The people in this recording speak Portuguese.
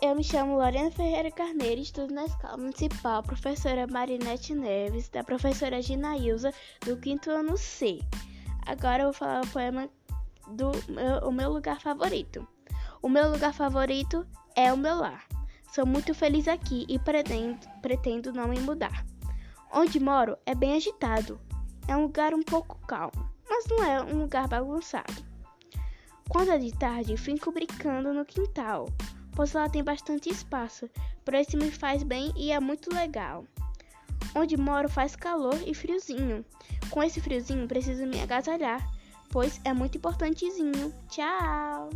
eu me chamo Lorena Ferreira Carneiro, estudo na Escola Municipal Professora Marinete Neves, da professora Ginaísa, do quinto ano C. Agora eu vou falar o poema do meu, o meu lugar favorito. O meu lugar favorito é o meu lar. Sou muito feliz aqui e pretendo, pretendo não me mudar. Onde moro é bem agitado. É um lugar um pouco calmo, mas não é um lugar bagunçado. Quando é de tarde, fico brincando no quintal, pois lá tem bastante espaço, por isso me faz bem e é muito legal. Onde moro faz calor e friozinho. Com esse friozinho preciso me agasalhar, pois é muito importantezinho. Tchau!